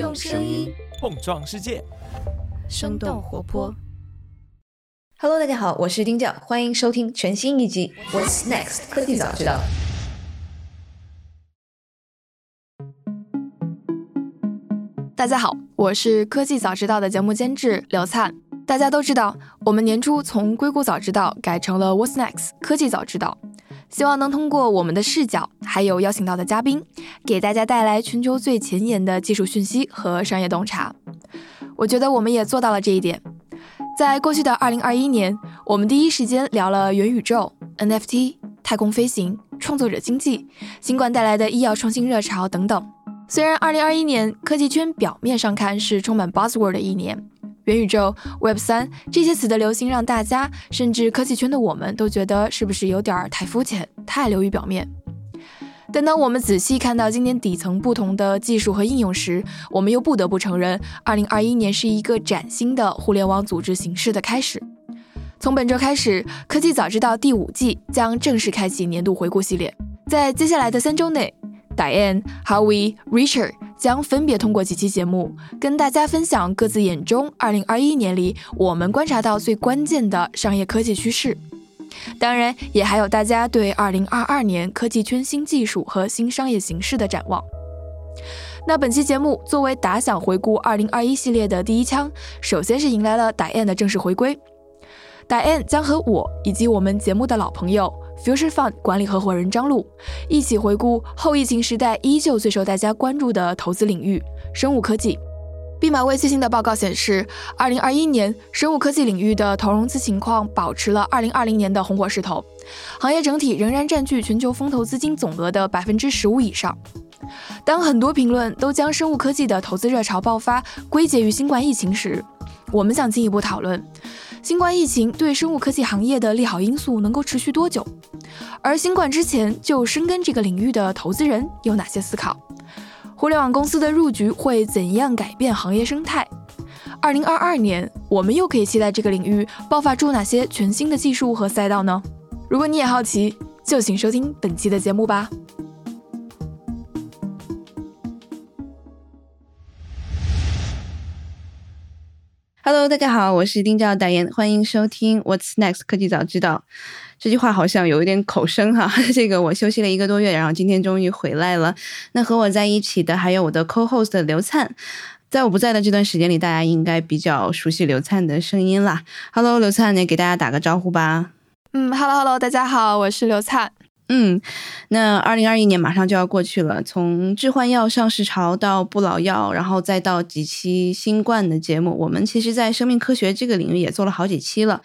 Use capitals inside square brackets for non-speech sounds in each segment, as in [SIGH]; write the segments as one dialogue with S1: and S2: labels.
S1: 用声音
S2: 碰撞世界，
S1: 生动活泼。
S3: Hello，大家好，我是丁教，欢迎收听全新一集《What's Next 科技早知道》。
S4: 大家好，我是科技早知道的节目监制刘灿。大家都知道，我们年初从硅谷早知道改成了 What's Next 科技早知道，希望能通过我们的视角，还有邀请到的嘉宾，给大家带来全球最前沿的技术讯息和商业洞察。我觉得我们也做到了这一点。在过去的2021年，我们第一时间聊了元宇宙、NFT、太空飞行、创作者经济、新冠带来的医药创新热潮等等。虽然2021年科技圈表面上看是充满 buzzword 的一年，元宇宙、Web 三这些词的流行让大家甚至科技圈的我们都觉得是不是有点太肤浅、太流于表面。但当我们仔细看到今年底层不同的技术和应用时，我们又不得不承认，2021年是一个崭新的互联网组织形式的开始。从本周开始，科技早知道第五季将正式开启年度回顾系列，在接下来的三周内，Diane、Howie、Richard 将分别通过几期节目，跟大家分享各自眼中2021年里我们观察到最关键的商业科技趋势。当然，也还有大家对2022年科技圈新技术和新商业形势的展望。那本期节目作为打响回顾2021系列的第一枪，首先是迎来了 Diane 的正式回归。Diane 将和我以及我们节目的老朋友 Future Fund 管理合伙人张璐一起回顾后疫情时代依旧最受大家关注的投资领域——生物科技。毕马威最新的报告显示，2021年生物科技领域的投融资情况保持了2020年的红火势头，行业整体仍然占据全球风投资金总额的百分之十五以上。当很多评论都将生物科技的投资热潮爆发归结于新冠疫情时，我们想进一步讨论，新冠疫情对生物科技行业的利好因素能够持续多久？而新冠之前就深耕这个领域的投资人有哪些思考？互联网公司的入局会怎样改变行业生态？二零二二年，我们又可以期待这个领域爆发出哪些全新的技术和赛道呢？如果你也好奇，就请收听本期的节目吧。
S3: Hello，大家好，我是丁教导言，欢迎收听 What's Next 科技早知道。这句话好像有一点口生哈，[LAUGHS] 这个我休息了一个多月，然后今天终于回来了。那和我在一起的还有我的 co-host 刘灿。在我不在的这段时间里，大家应该比较熟悉刘灿的声音啦。Hello，刘灿，你给大家打个招呼吧。
S4: 嗯，Hello Hello，大家好，我是刘灿。
S3: 嗯，那二零二一年马上就要过去了，从致幻药上市潮到不老药，然后再到几期新冠的节目，我们其实在生命科学这个领域也做了好几期了。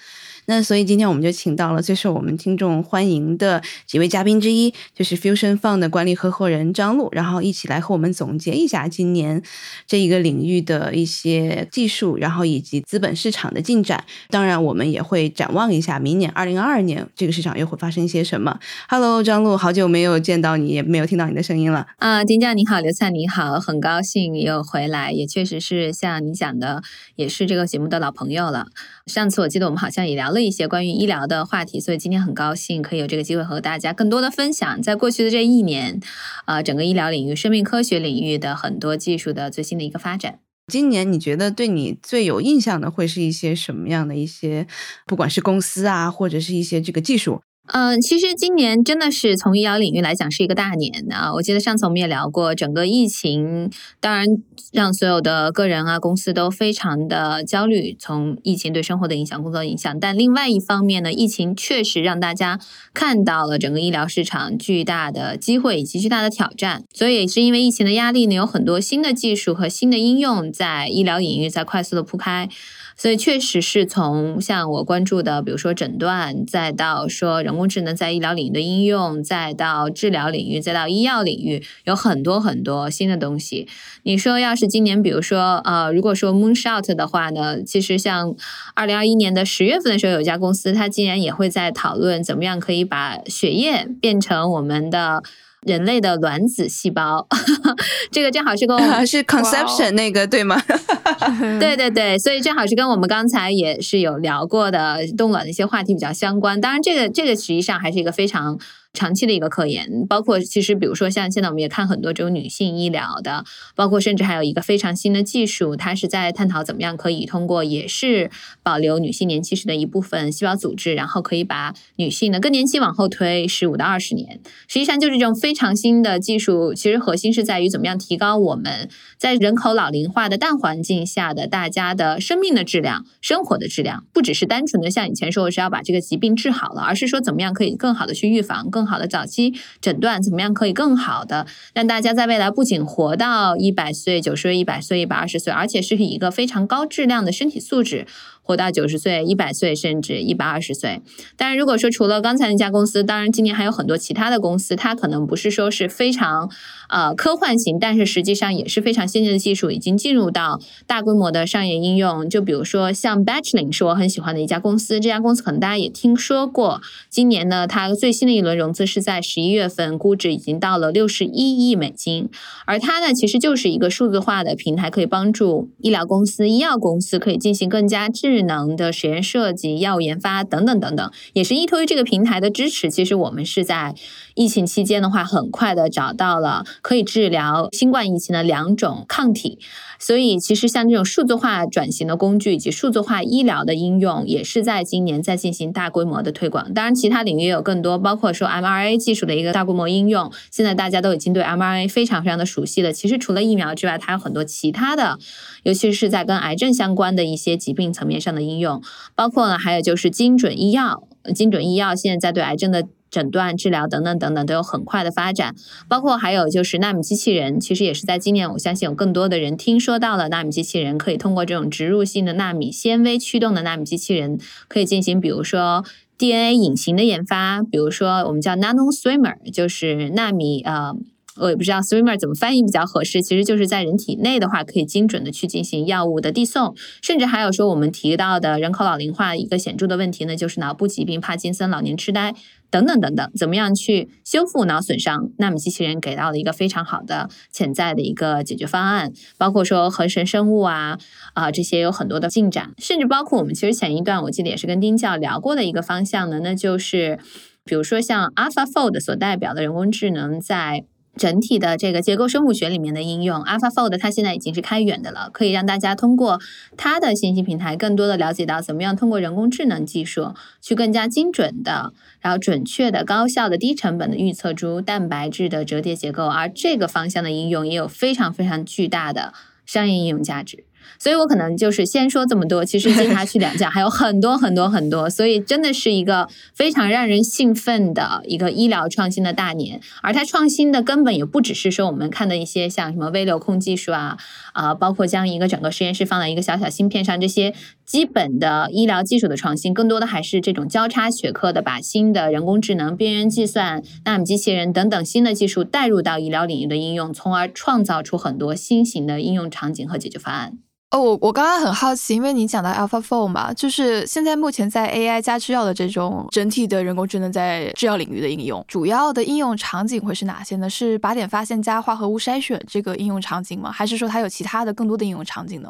S3: 那所以今天我们就请到了最受我们听众欢迎的几位嘉宾之一，就是 Fusion Fund 的管理合伙人张璐，然后一起来和我们总结一下今年这一个领域的一些技术，然后以及资本市场的进展。当然，我们也会展望一下明年二零二二年这个市场又会发生一些什么。Hello，张璐，好久没有见到你，也没有听到你的声音了。
S1: 啊，丁教你好，刘灿你好，很高兴又回来，也确实是像你讲的，也是这个节目的老朋友了。上次我记得我们好像也聊了一些关于医疗的话题，所以今天很高兴可以有这个机会和大家更多的分享，在过去的这一年，呃，整个医疗领域、生命科学领域的很多技术的最新的一个发展。
S3: 今年你觉得对你最有印象的会是一些什么样的一些，不管是公司啊，或者是一些这个技术？
S1: 嗯，其实今年真的是从医疗领域来讲是一个大年啊！我记得上次我们也聊过，整个疫情当然让所有的个人啊、公司都非常的焦虑，从疫情对生活的影响、工作影响。但另外一方面呢，疫情确实让大家看到了整个医疗市场巨大的机会以及巨大的挑战。所以也是因为疫情的压力呢，有很多新的技术和新的应用在医疗领域在快速的铺开。所以确实是从像我关注的，比如说诊断，再到说人工智能在医疗领域的应用，再到治疗领域，再到医药领域，有很多很多新的东西。你说要是今年，比如说呃，如果说 Moonshot 的话呢，其实像二零二一年的十月份的时候，有一家公司，它竟然也会在讨论怎么样可以把血液变成我们的。人类的卵子细胞，[LAUGHS] 这个正好是跟我们 [LAUGHS]
S3: 是 conception 那个对吗？[LAUGHS]
S1: 对对对，所以正好是跟我们刚才也是有聊过的冻卵的一些话题比较相关。当然，这个这个实际上还是一个非常长期的一个科研，包括其实比如说像现在我们也看很多这种女性医疗的，包括甚至还有一个非常新的技术，它是在探讨怎么样可以通过也是保留女性年轻时的一部分细胞组织，然后可以把女性的更年期往后推十五到二十年。实际上就是这种非常新的技术，其实核心是在于怎么样提高我们在人口老龄化的大环境下的大家的生命的质量、生活的质量，不只是单纯的像以前说我是要把这个疾病治好了，而是说怎么样可以更好的去预防更。好的早期诊断怎么样可以更好的让大家在未来不仅活到一百岁、九十岁、一百岁、一百二十岁，而且是以一个非常高质量的身体素质。活到九十岁、一百岁，甚至一百二十岁。当然，如果说除了刚才那家公司，当然今年还有很多其他的公司，它可能不是说是非常呃科幻型，但是实际上也是非常先进的技术，已经进入到大规模的商业应用。就比如说像 Batchling 是我很喜欢的一家公司，这家公司可能大家也听说过。今年呢，它最新的一轮融资是在十一月份，估值已经到了六十一亿美金。而它呢，其实就是一个数字化的平台，可以帮助医疗公司、医药公司可以进行更加智。能的实验设计、药物研发等等等等，也是依托于这个平台的支持。其实我们是在疫情期间的话，很快的找到了可以治疗新冠疫情的两种抗体。所以，其实像这种数字化转型的工具以及数字化医疗的应用，也是在今年在进行大规模的推广。当然，其他领域有更多，包括说 M R A 技术的一个大规模应用。现在大家都已经对 M R A 非常非常的熟悉了。其实除了疫苗之外，它有很多其他的，尤其是在跟癌症相关的一些疾病层面上的应用，包括呢，还有就是精准医药。精准医药现在在对癌症的。诊断、治疗等等等等都有很快的发展，包括还有就是纳米机器人，其实也是在今年，我相信有更多的人听说到了纳米机器人可以通过这种植入性的纳米纤维驱动的纳米机器人，可以进行比如说 DNA 隐形的研发，比如说我们叫 nano swimmer，就是纳米呃。我也不知道 swimmer 怎么翻译比较合适，其实就是在人体内的话，可以精准的去进行药物的递送，甚至还有说我们提到的人口老龄化一个显著的问题呢，就是脑部疾病、帕金森、老年痴呆等等等等，怎么样去修复脑损伤？纳米机器人给到了一个非常好的潜在的一个解决方案，包括说合成生物啊啊这些有很多的进展，甚至包括我们其实前一段我记得也是跟丁教聊过的一个方向呢，那就是比如说像 AlphaFold 所代表的人工智能在。整体的这个结构生物学里面的应用，AlphaFold 它现在已经是开源的了，可以让大家通过它的信息平台，更多的了解到怎么样通过人工智能技术去更加精准的，然后准确的、高效的、低成本的预测出蛋白质的折叠结构，而这个方向的应用也有非常非常巨大的商业应用价值。所以我可能就是先说这么多，其实接下去两讲 [LAUGHS] 还有很多很多很多，所以真的是一个非常让人兴奋的一个医疗创新的大年。而它创新的根本也不只是说我们看的一些像什么微流控技术啊，啊，包括将一个整个实验室放在一个小小芯片上这些基本的医疗技术的创新，更多的还是这种交叉学科的，把新的人工智能、边缘计算、纳米机器人等等新的技术带入到医疗领域的应用，从而创造出很多新型的应用场景和解决方案。
S4: 我我刚刚很好奇，因为你讲到 AlphaFold 嘛，就是现在目前在 AI 加制药的这种整体的人工智能在制药领域的应用，主要的应用场景会是哪些呢？是靶点发现加化合物筛选这个应用场景吗？还是说它有其他的更多的应用场景呢？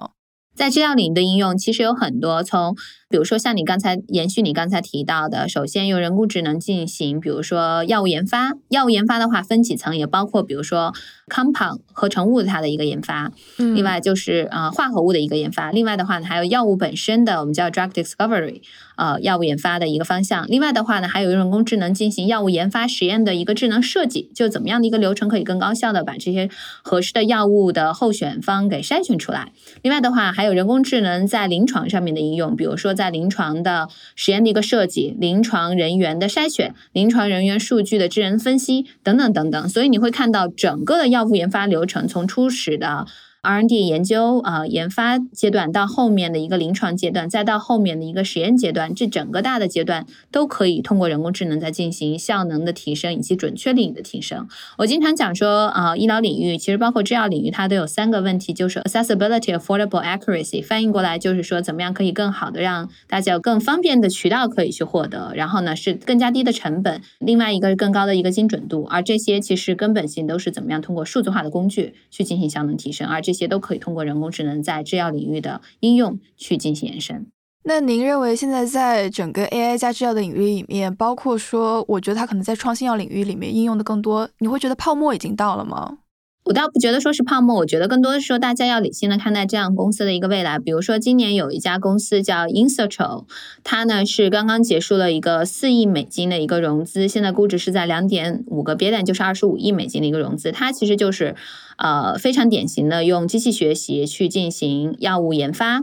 S1: 在制药领域的应用其实有很多，从比如说像你刚才延续你刚才提到的，首先用人工智能进行，比如说药物研发。药物研发的话分几层，也包括比如说 compound 合成物它的一个研发，嗯另外就是呃化合物的一个研发。另外的话呢，还有药物本身的，我们叫 drug discovery，呃药物研发的一个方向。另外的话呢，还有用人工智能进行药物研发实验的一个智能设计，就怎么样的一个流程可以更高效的把这些合适的药物的候选方给筛选出来。另外的话，还有人工智能在临床上面的应用，比如说。在临床的实验的一个设计、临床人员的筛选、临床人员数据的智能分析等等等等，所以你会看到整个的药物研发流程从初始的。R&D 研究啊，研发阶段到后面的一个临床阶段，再到后面的一个实验阶段，这整个大的阶段都可以通过人工智能在进行效能的提升以及准确率的提升。我经常讲说啊，医疗领域其实包括制药领域，它都有三个问题，就是 accessibility、affordable、accuracy。翻译过来就是说，怎么样可以更好的让大家有更方便的渠道可以去获得，然后呢是更加低的成本，另外一个是更高的一个精准度。而这些其实根本性都是怎么样通过数字化的工具去进行效能提升，而这。这些都可以通过人工智能在制药领域的应用去进行延伸。
S4: 那您认为现在在整个 AI 加制药的领域里面，包括说，我觉得它可能在创新药领域里面应用的更多，你会觉得泡沫已经到了吗？
S1: 我倒不觉得说是泡沫，我觉得更多的是说大家要理性的看待这样公司的一个未来。比如说今年有一家公司叫 Insertro，它呢是刚刚结束了一个四亿美金的一个融资，现在估值是在两点五个别点，就是二十五亿美金的一个融资。它其实就是呃非常典型的用机器学习去进行药物研发。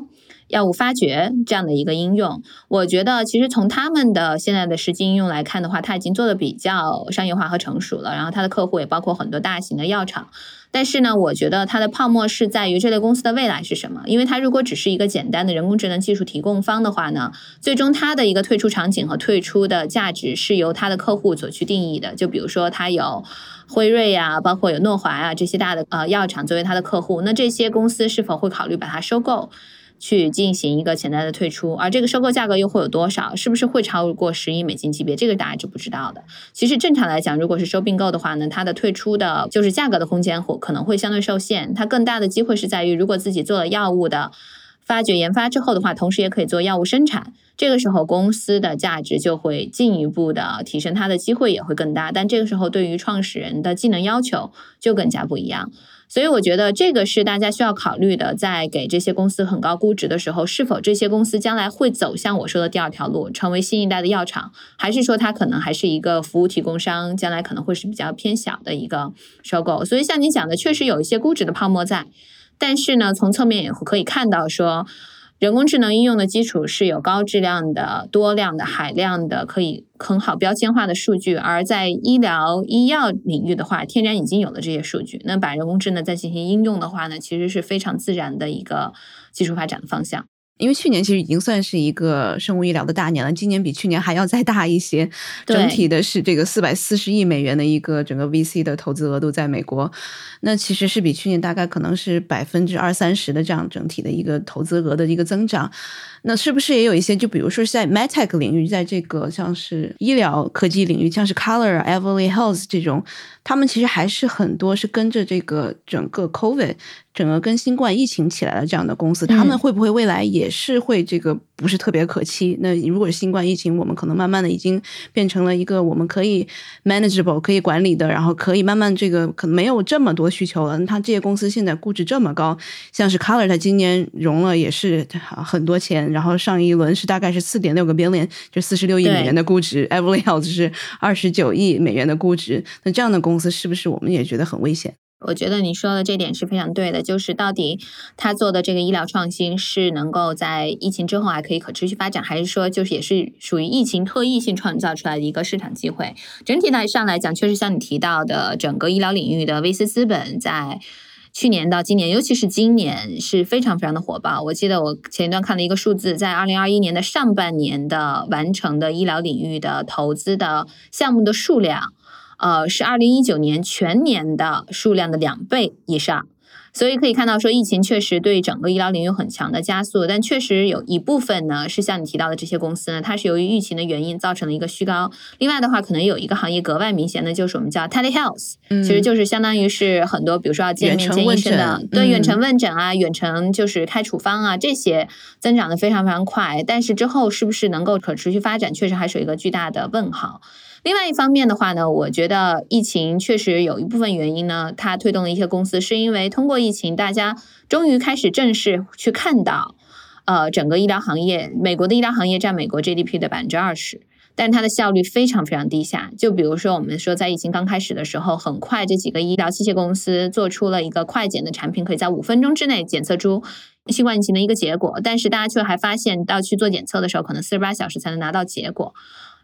S1: 药物发掘这样的一个应用，我觉得其实从他们的现在的实际应用来看的话，它已经做的比较商业化和成熟了。然后它的客户也包括很多大型的药厂。但是呢，我觉得它的泡沫是在于这类公司的未来是什么？因为它如果只是一个简单的人工智能技术提供方的话呢，最终它的一个退出场景和退出的价值是由它的客户所去定义的。就比如说它有辉瑞呀，包括有诺华啊这些大的呃药厂作为它的客户，那这些公司是否会考虑把它收购？去进行一个潜在的退出，而这个收购价格又会有多少？是不是会超过十亿美金级别？这个大家是不知道的。其实正常来讲，如果是收并购的话呢，它的退出的就是价格的空间或可能会相对受限。它更大的机会是在于，如果自己做了药物的发掘研发之后的话，同时也可以做药物生产，这个时候公司的价值就会进一步的提升，它的机会也会更大。但这个时候对于创始人的技能要求就更加不一样。所以我觉得这个是大家需要考虑的，在给这些公司很高估值的时候，是否这些公司将来会走向我说的第二条路，成为新一代的药厂，还是说它可能还是一个服务提供商，将来可能会是比较偏小的一个收购。所以像你讲的，确实有一些估值的泡沫在，但是呢，从侧面也可以看到说。人工智能应用的基础是有高质量的、多量的、海量的可以很好标签化的数据，而在医疗医药领域的话，天然已经有了这些数据。那把人工智能再进行应用的话呢，其实是非常自然的一个技术发展的方向。
S3: 因为去年其实已经算是一个生物医疗的大年了，今年比去年还要再大一些。整体的是这个四百四十亿美元的一个整个 VC 的投资额度在美国，那其实是比去年大概可能是百分之二三十的这样整体的一个投资额的一个增长。那是不是也有一些？就比如说是在 MedTech 领域，在这个像是医疗科技领域，像是 Color、Everly Health 这种，他们其实还是很多是跟着这个整个 COVID。整个跟新冠疫情起来的这样的公司，他们会不会未来也是会这个不是特别可期？那如果是新冠疫情，我们可能慢慢的已经变成了一个我们可以 manageable 可以管理的，然后可以慢慢这个可能没有这么多需求了。那它这些公司现在估值这么高，像是 Color，它今年融了也是很多钱，然后上一轮是大概是四点六个 billion，就四十六亿美元的估值，Everly Health 是二十九亿美元的估值。那这样的公司是不是我们也觉得很危险？
S1: 我觉得你说的这点是非常对的，就是到底他做的这个医疗创新是能够在疫情之后还可以可持续发展，还是说就是也是属于疫情特异性创造出来的一个市场机会？整体来上来讲，确实像你提到的，整个医疗领域的 VC 资本在去年到今年，尤其是今年是非常非常的火爆。我记得我前一段看了一个数字，在二零二一年的上半年的完成的医疗领域的投资的项目的数量。呃，是二零一九年全年的数量的两倍以上，所以可以看到说，疫情确实对整个医疗领域有很强的加速，但确实有一部分呢，是像你提到的这些公司呢，它是由于疫情的原因造成了一个虚高。另外的话，可能有一个行业格外明显的，就是我们叫 telehealth，其实就是相当于是很多，比如说要见面见医生的，对，远程问诊啊，远程就是开处方啊，这些增长的非常非常快，但是之后是不是能够可持续发展，确实还是有一个巨大的问号。另外一方面的话呢，我觉得疫情确实有一部分原因呢，它推动了一些公司，是因为通过疫情，大家终于开始正式去看到，呃，整个医疗行业，美国的医疗行业占美国 GDP 的百分之二十，但它的效率非常非常低下。就比如说，我们说在疫情刚开始的时候，很快这几个医疗器械公司做出了一个快检的产品，可以在五分钟之内检测出新冠疫情的一个结果，但是大家却还发现到去做检测的时候，可能四十八小时才能拿到结果。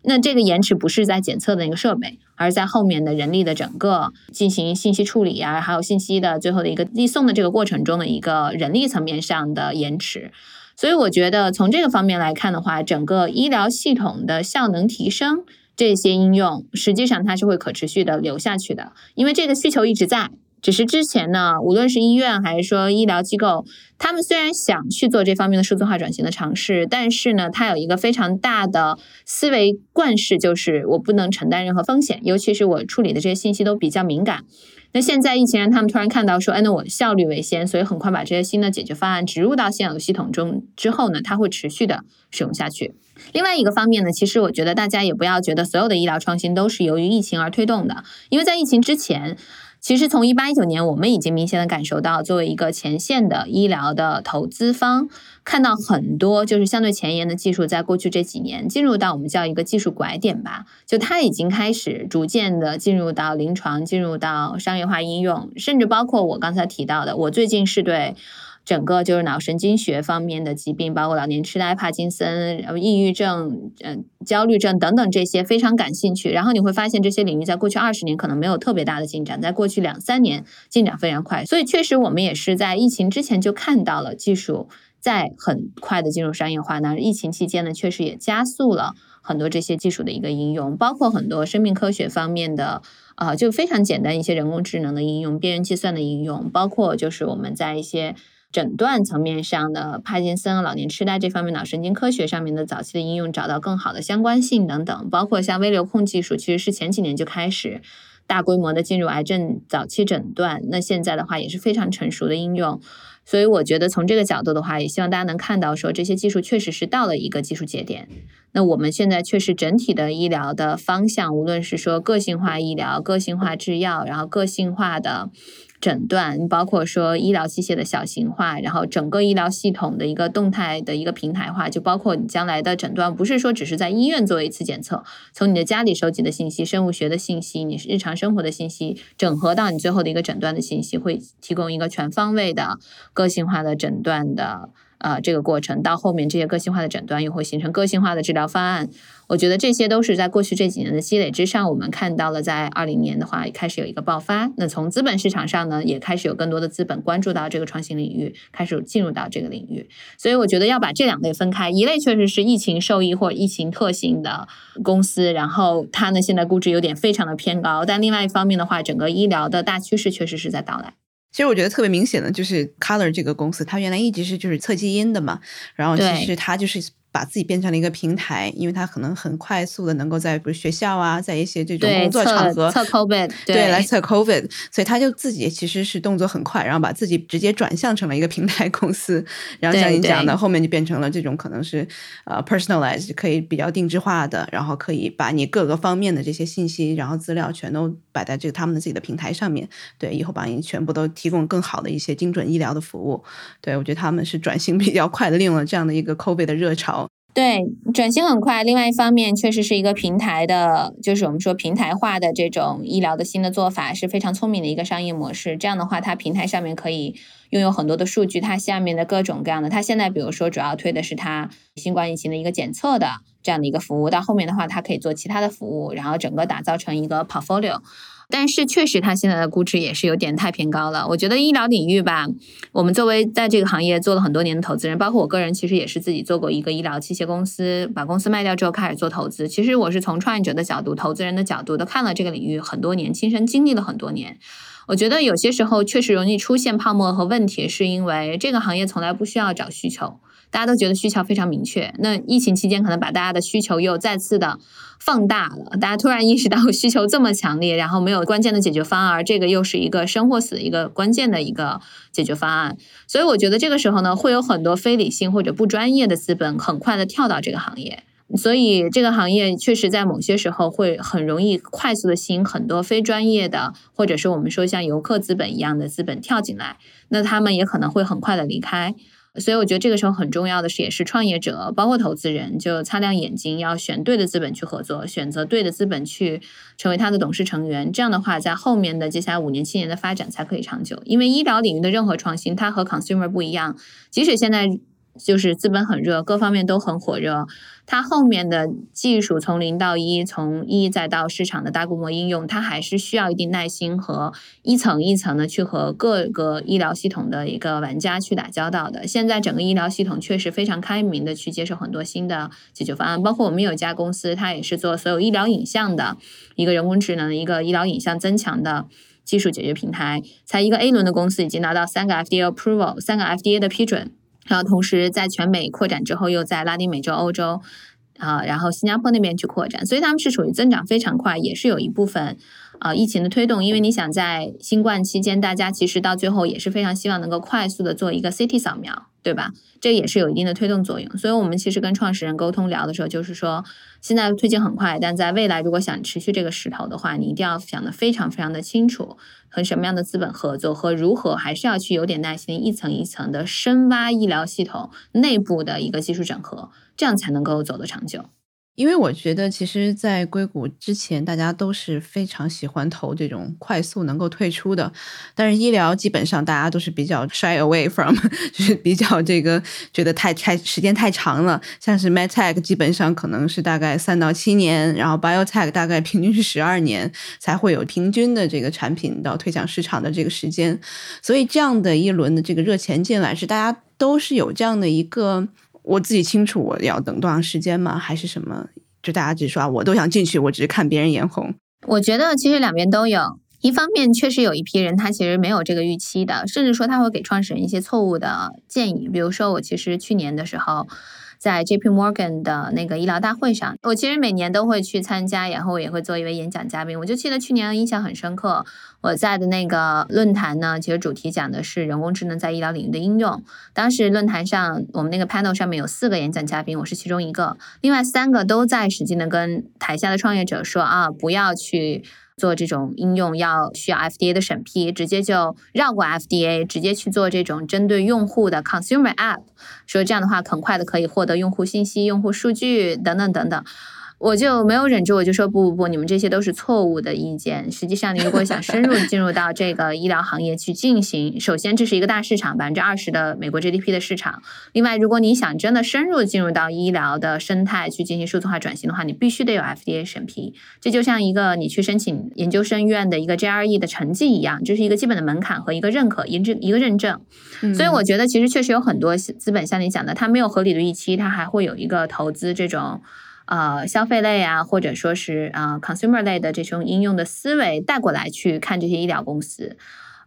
S1: 那这个延迟不是在检测的那个设备，而是在后面的人力的整个进行信息处理啊，还有信息的最后的一个递送的这个过程中的一个人力层面上的延迟。所以我觉得从这个方面来看的话，整个医疗系统的效能提升这些应用，实际上它是会可持续的留下去的，因为这个需求一直在。只是之前呢，无论是医院还是说医疗机构，他们虽然想去做这方面的数字化转型的尝试，但是呢，它有一个非常大的思维惯式，就是我不能承担任何风险，尤其是我处理的这些信息都比较敏感。那现在疫情让他们突然看到说，哎，那我效率为先，所以很快把这些新的解决方案植入到现有的系统中之后呢，它会持续的使用下去。另外一个方面呢，其实我觉得大家也不要觉得所有的医疗创新都是由于疫情而推动的，因为在疫情之前。其实从一八一九年，我们已经明显的感受到，作为一个前线的医疗的投资方，看到很多就是相对前沿的技术，在过去这几年进入到我们叫一个技术拐点吧，就它已经开始逐渐的进入到临床，进入到商业化应用，甚至包括我刚才提到的，我最近是对。整个就是脑神经学方面的疾病，包括老年痴呆、帕金森、抑郁症、嗯、焦虑症等等这些非常感兴趣。然后你会发现这些领域在过去二十年可能没有特别大的进展，在过去两三年进展非常快。所以确实我们也是在疫情之前就看到了技术在很快的进入商业化。那疫情期间呢，确实也加速了很多这些技术的一个应用，包括很多生命科学方面的啊，就非常简单一些人工智能的应用、边缘计算的应用，包括就是我们在一些。诊断层面上的帕金森、老年痴呆这方面脑神经科学上面的早期的应用，找到更好的相关性等等，包括像微流控技术，其实是前几年就开始大规模的进入癌症早期诊断，那现在的话也是非常成熟的应用。所以我觉得从这个角度的话，也希望大家能看到说这些技术确实是到了一个技术节点。那我们现在确实整体的医疗的方向，无论是说个性化医疗、个性化制药，然后个性化的。诊断包括说医疗器械的小型化，然后整个医疗系统的一个动态的一个平台化，就包括你将来的诊断，不是说只是在医院做一次检测，从你的家里收集的信息、生物学的信息、你日常生活的信息，整合到你最后的一个诊断的信息，会提供一个全方位的个性化的诊断的。呃，这个过程到后面，这些个性化的诊断又会形成个性化的治疗方案。我觉得这些都是在过去这几年的积累之上，我们看到了在二零年的话开始有一个爆发。那从资本市场上呢，也开始有更多的资本关注到这个创新领域，开始进入到这个领域。所以我觉得要把这两类分开，一类确实是疫情受益或者疫情特性的公司，然后它呢现在估值有点非常的偏高。但另外一方面的话，整个医疗的大趋势确实是在到来。
S3: 其实我觉得特别明显的就是 Color 这个公司，它原来一直是就是测基因的嘛，然后其实它就是。把自己变成了一个平台，因为他可能很快速的能够在比如学校啊，在一些这种工作场合
S1: 测 COVID，
S3: 对来测 COVID，所以他就自己其实是动作很快，然后把自己直接转向成了一个平台公司。然后像你讲的，后面就变成了这种可能是呃 personalized，可以比较定制化的，然后可以把你各个方面的这些信息，然后资料全都摆在这个他们的自己的平台上面。对，以后把你全部都提供更好的一些精准医疗的服务。对我觉得他们是转型比较快的，利用了这样的一个 COVID 的热潮。
S1: 对，转型很快。另外一方面，确实是一个平台的，就是我们说平台化的这种医疗的新的做法，是非常聪明的一个商业模式。这样的话，它平台上面可以拥有很多的数据，它下面的各种各样的，它现在比如说主要推的是它新冠疫情的一个检测的这样的一个服务，到后面的话，它可以做其他的服务，然后整个打造成一个 portfolio。但是确实，它现在的估值也是有点太偏高了。我觉得医疗领域吧，我们作为在这个行业做了很多年的投资人，包括我个人，其实也是自己做过一个医疗器械公司，把公司卖掉之后开始做投资。其实我是从创业者的角度、投资人的角度都看了这个领域很多年，亲身经历了很多年。我觉得有些时候确实容易出现泡沫和问题，是因为这个行业从来不需要找需求。大家都觉得需求非常明确，那疫情期间可能把大家的需求又再次的放大了，大家突然意识到需求这么强烈，然后没有关键的解决方案，而这个又是一个生或死的一个关键的一个解决方案，所以我觉得这个时候呢，会有很多非理性或者不专业的资本很快的跳到这个行业，所以这个行业确实在某些时候会很容易快速的吸引很多非专业的，或者是我们说像游客资本一样的资本跳进来，那他们也可能会很快的离开。所以我觉得这个时候很重要的是，也是创业者，包括投资人，就擦亮眼睛，要选对的资本去合作，选择对的资本去成为他的董事成员。这样的话，在后面的接下来五年、七年的发展才可以长久。因为医疗领域的任何创新，它和 consumer 不一样，即使现在。就是资本很热，各方面都很火热。它后面的技术从零到一，从一再到市场的大规模应用，它还是需要一定耐心和一层一层的去和各个医疗系统的一个玩家去打交道的。现在整个医疗系统确实非常开明的去接受很多新的解决方案，包括我们有一家公司，它也是做所有医疗影像的一个人工智能一个医疗影像增强的。技术解决平台，才一个 A 轮的公司已经拿到三个 FDA approval，三个 FDA 的批准，然后同时在全美扩展之后，又在拉丁美洲、欧洲。啊，然后新加坡那边去扩展，所以他们是属于增长非常快，也是有一部分啊疫情的推动。因为你想在新冠期间，大家其实到最后也是非常希望能够快速的做一个 CT 扫描，对吧？这也是有一定的推动作用。所以我们其实跟创始人沟通聊的时候，就是说现在推进很快，但在未来如果想持续这个势头的话，你一定要想的非常非常的清楚，和什么样的资本合作，和如何还是要去有点耐心，一层一层的深挖医疗系统内部的一个技术整合。这样才能够走得长久。
S3: 因为我觉得，其实，在硅谷之前，大家都是非常喜欢投这种快速能够退出的。但是医疗基本上大家都是比较 shy away from，[LAUGHS] 就是比较这个觉得太太时间太长了。像是 medtech 基本上可能是大概三到七年，然后 biotech 大概平均是十二年才会有平均的这个产品到推向市场的这个时间。所以这样的一轮的这个热钱进来，是大家都是有这样的一个。我自己清楚我要等多长时间吗？还是什么？就大家只说啊，我都想进去，我只是看别人眼红。
S1: 我觉得其实两边都有，一方面确实有一批人他其实没有这个预期的，甚至说他会给创始人一些错误的建议。比如说我其实去年的时候。在 J.P. Morgan 的那个医疗大会上，我其实每年都会去参加，然后也会做一位演讲嘉宾。我就记得去年印象很深刻，我在的那个论坛呢，其实主题讲的是人工智能在医疗领域的应用。当时论坛上，我们那个 panel 上面有四个演讲嘉宾，我是其中一个，另外三个都在使劲的跟台下的创业者说啊，不要去。做这种应用要需要 FDA 的审批，直接就绕过 FDA，直接去做这种针对用户的 consumer app，说这样的话很快的可以获得用户信息、用户数据等等等等。我就没有忍住，我就说不不不，你们这些都是错误的意见。实际上，你如果想深入进入到这个医疗行业去进行，首先这是一个大市场，百分之二十的美国 GDP 的市场。另外，如果你想真的深入进入到医疗的生态去进行数字化转型的话，你必须得有 FDA 审批。这就像一个你去申请研究生院的一个 GRE 的成绩一样，这是一个基本的门槛和一个认可、一证、一个认证。所以，我觉得其实确实有很多资本像你讲的，它没有合理的预期，它还会有一个投资这种。呃，消费类啊，或者说是啊，consumer 类的这种应用的思维带过来去看这些医疗公司，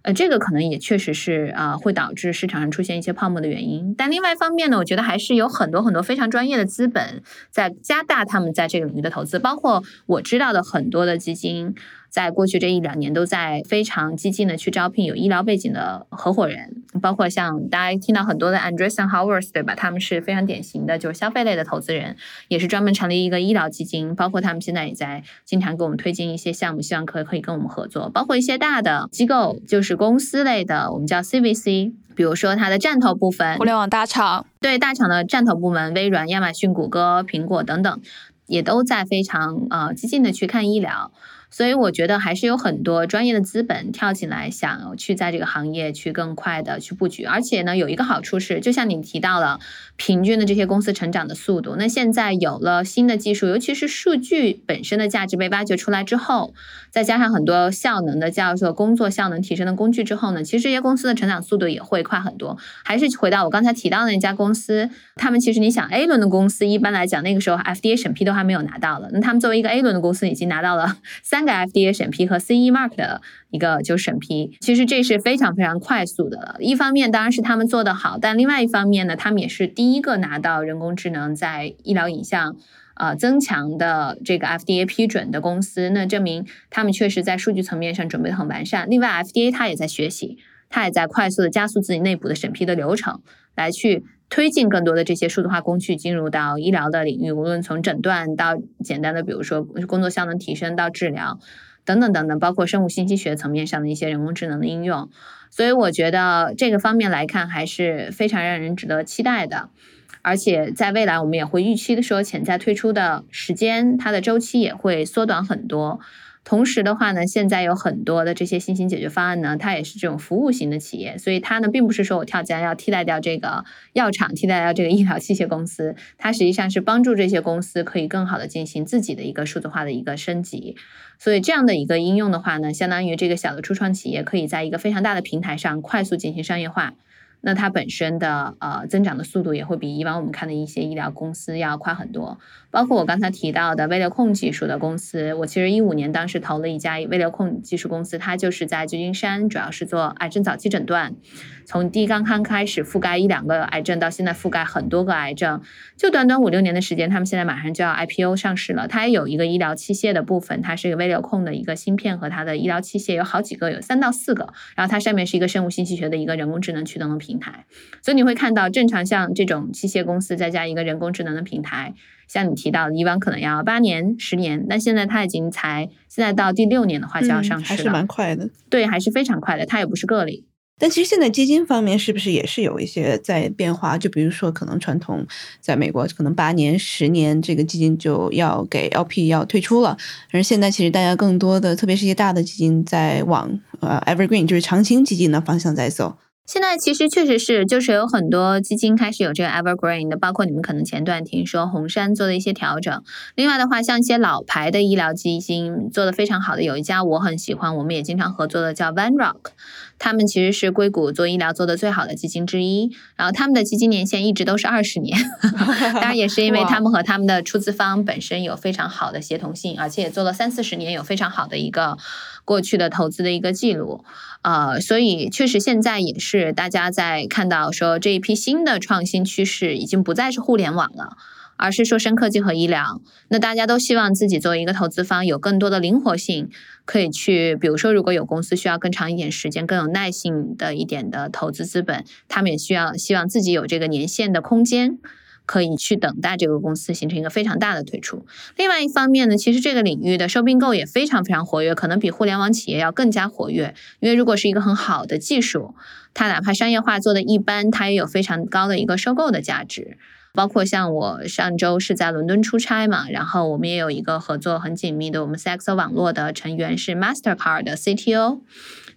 S1: 呃，这个可能也确实是啊，会导致市场上出现一些泡沫的原因。但另外一方面呢，我觉得还是有很多很多非常专业的资本在加大他们在这个领域的投资，包括我知道的很多的基金。在过去这一两年，都在非常激进的去招聘有医疗背景的合伙人，包括像大家听到很多的 Andreessen Horowitz，对吧？他们是非常典型的，就是消费类的投资人，也是专门成立一个医疗基金。包括他们现在也在经常给我们推荐一些项目，希望可可以跟我们合作。包括一些大的机构，就是公司类的，我们叫 CVC，比如说它的战投部分，
S4: 互联网大厂，
S1: 对大厂的战投部门，微软、亚马逊、谷歌、苹果等等，也都在非常呃激进的去看医疗。所以我觉得还是有很多专业的资本跳进来，想去在这个行业去更快的去布局。而且呢，有一个好处是，就像你提到了平均的这些公司成长的速度。那现在有了新的技术，尤其是数据本身的价值被挖掘出来之后，再加上很多效能的叫做工作效能提升的工具之后呢，其实这些公司的成长速度也会快很多。还是回到我刚才提到的那家公司，他们其实你想 A 轮的公司，一般来讲那个时候 FDA 审批都还没有拿到了，那他们作为一个 A 轮的公司，已经拿到了 [LAUGHS] 三。三个 FDA 审批和 CE Mark 的一个就审批，其实这是非常非常快速的了。一方面当然是他们做得好，但另外一方面呢，他们也是第一个拿到人工智能在医疗影像呃增强的这个 FDA 批准的公司，那证明他们确实在数据层面上准备的很完善。另外，FDA 它也在学习，它也在快速的加速自己内部的审批的流程，来去。推进更多的这些数字化工具进入到医疗的领域，无论从诊断到简单的，比如说工作效能提升到治疗等等等等，包括生物信息学层面上的一些人工智能的应用。所以我觉得这个方面来看还是非常让人值得期待的。而且在未来，我们也会预期的说，潜在推出的时间，它的周期也会缩短很多。同时的话呢，现在有很多的这些新型解决方案呢，它也是这种服务型的企业，所以它呢并不是说我跳江要替代掉这个药厂，替代掉这个医疗器械公司，它实际上是帮助这些公司可以更好的进行自己的一个数字化的一个升级。所以这样的一个应用的话呢，相当于这个小的初创企业可以在一个非常大的平台上快速进行商业化。那它本身的呃增长的速度也会比以往我们看的一些医疗公司要快很多。包括我刚才提到的微流控技术的公司，我其实一五年当时投了一家微流控技术公司，它就是在旧金山，主要是做癌症早期诊断，从第一刚刚开始覆盖一两个癌症，到现在覆盖很多个癌症，就短短五六年的时间，他们现在马上就要 IPO 上市了。它也有一个医疗器械的部分，它是一个微流控的一个芯片和它的医疗器械有好几个，有三到四个，然后它上面是一个生物信息学的一个人工智能驱动的平平台，所以你会看到正常像这种机械公司再加一个人工智能的平台。像你提到的，以往可能要八年、十年，那现在它已经才现在到第六年的话就要上市
S3: 了，还是蛮快的。
S1: 对，还是非常快的。它也不是个例。
S3: 但其实现在基金方面是不是也是有一些在变化？就比如说，可能传统在美国可能八年、十年这个基金就要给 LP 要退出了，而现在其实大家更多的，特别是一些大的基金在往呃 Evergreen 就是长青基金的方向在走。
S1: 现在其实确实是，就是有很多基金开始有这个 evergreen 的，包括你们可能前段听说红杉做的一些调整。另外的话，像一些老牌的医疗基金做的非常好的，有一家我很喜欢，我们也经常合作的叫 Van Rock，他们其实是硅谷做医疗做的最好的基金之一。然后他们的基金年限一直都是二十年，[LAUGHS] 当然也是因为他们和他们的出资方本身有非常好的协同性，而且也做了三四十年，有非常好的一个过去的投资的一个记录。呃，所以确实现在也是大家在看到说这一批新的创新趋势已经不再是互联网了，而是说深科技和医疗。那大家都希望自己作为一个投资方有更多的灵活性，可以去，比如说如果有公司需要更长一点时间、更有耐性的一点的投资资本，他们也需要希望自己有这个年限的空间。可以去等待这个公司形成一个非常大的退出。另外一方面呢，其实这个领域的收并购也非常非常活跃，可能比互联网企业要更加活跃。因为如果是一个很好的技术，它哪怕商业化做的一般，它也有非常高的一个收购的价值。包括像我上周是在伦敦出差嘛，然后我们也有一个合作很紧密的，我们 CXO 网络的成员是 Mastercard 的 CTO。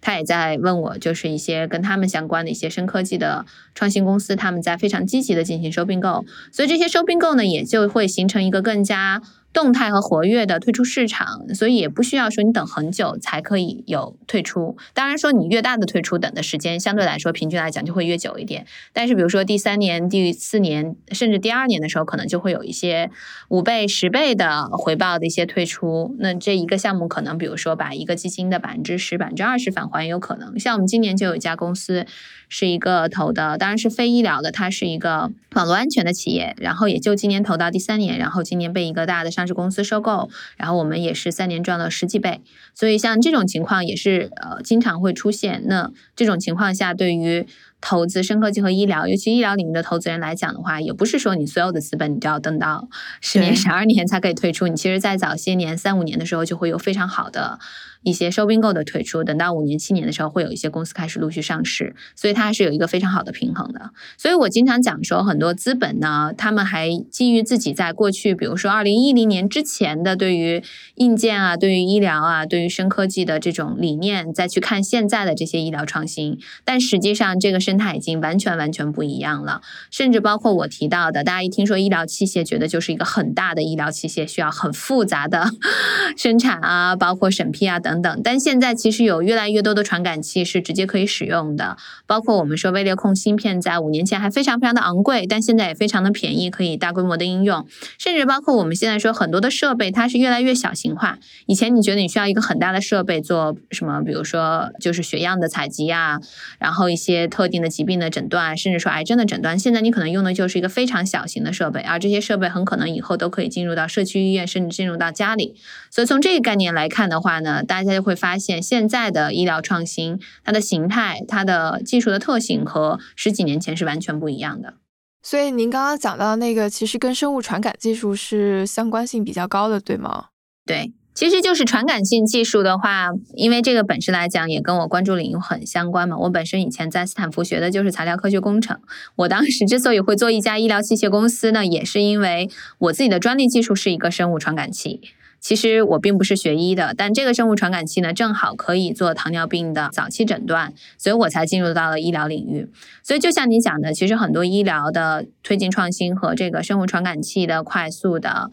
S1: 他也在问我，就是一些跟他们相关的一些深科技的创新公司，他们在非常积极的进行收并购，所以这些收并购呢，也就会形成一个更加。动态和活跃的退出市场，所以也不需要说你等很久才可以有退出。当然说你越大的退出，等的时间相对来说平均来讲就会越久一点。但是比如说第三年、第四年，甚至第二年的时候，可能就会有一些五倍、十倍的回报的一些退出。那这一个项目可能，比如说把一个基金的百分之十、百分之二十返还有可能。像我们今年就有一家公司。是一个投的，当然是非医疗的，它是一个网络安全的企业，然后也就今年投到第三年，然后今年被一个大的商市公司收购，然后我们也是三年赚了十几倍，所以像这种情况也是呃经常会出现。那这种情况下，对于投资深科技和医疗，尤其医疗领域的投资人来讲的话，也不是说你所有的资本你都要等到十年、十二年才可以退出，你其实在早些年三五年的时候就会有非常好的。一些收并购的退出，等到五年、七年的时候，会有一些公司开始陆续上市，所以它还是有一个非常好的平衡的。所以我经常讲说，很多资本呢，他们还基于自己在过去，比如说二零一零年之前的对于硬件啊、对于医疗啊、对于深科技的这种理念，再去看现在的这些医疗创新，但实际上这个生态已经完全完全不一样了。甚至包括我提到的，大家一听说医疗器械，觉得就是一个很大的医疗器械，需要很复杂的 [LAUGHS] 生产啊，包括审批啊等。等，但现在其实有越来越多的传感器是直接可以使用的，包括我们说微流控芯片，在五年前还非常非常的昂贵，但现在也非常的便宜，可以大规模的应用，甚至包括我们现在说很多的设备，它是越来越小型化。以前你觉得你需要一个很大的设备做什么？比如说就是血样的采集啊，然后一些特的疾病的诊断，甚至说癌症的诊断，现在你可能用的就是一个非常小型的设备，而这些设备很可能以后都可以进入到社区医院，甚至进入到家里。所以从这个概念来看的话呢，大大家就会发现，现在的医疗创新，它的形态、它的技术的特性和十几年前是完全不一样的。
S4: 所以您刚刚讲到那个，其实跟生物传感技术是相关性比较高的，对吗？
S1: 对，其实就是传感性技术的话，因为这个本身来讲也跟我关注领域很相关嘛。我本身以前在斯坦福学的就是材料科学工程，我当时之所以会做一家医疗器械公司呢，也是因为我自己的专利技术是一个生物传感器。其实我并不是学医的，但这个生物传感器呢，正好可以做糖尿病的早期诊断，所以我才进入到了医疗领域。所以就像你讲的，其实很多医疗的推进创新和这个生物传感器的快速的。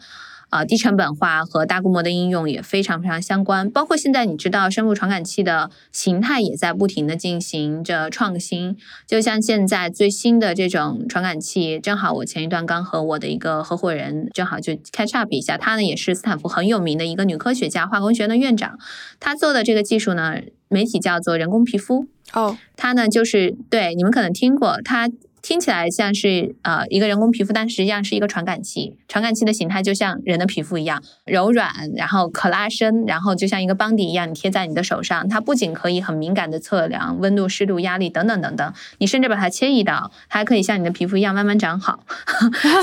S1: 啊，低成本化和大规模的应用也非常非常相关。包括现在你知道，生物传感器的形态也在不停的进行着创新。就像现在最新的这种传感器，正好我前一段刚和我的一个合伙人正好就 catch up 一下，她呢也是斯坦福很有名的一个女科学家，化工学院的院长。她做的这个技术呢，媒体叫做人工皮肤。
S4: 哦，
S1: 它呢就是对你们可能听过它。听起来像是呃一个人工皮肤，但实际上是一个传感器。传感器的形态就像人的皮肤一样柔软，然后可拉伸，然后就像一个邦迪一样，你贴在你的手上。它不仅可以很敏感的测量温度、湿度、压力等等等等，[LAUGHS] 你甚至把它切一刀，它还可以像你的皮肤一样慢慢长好。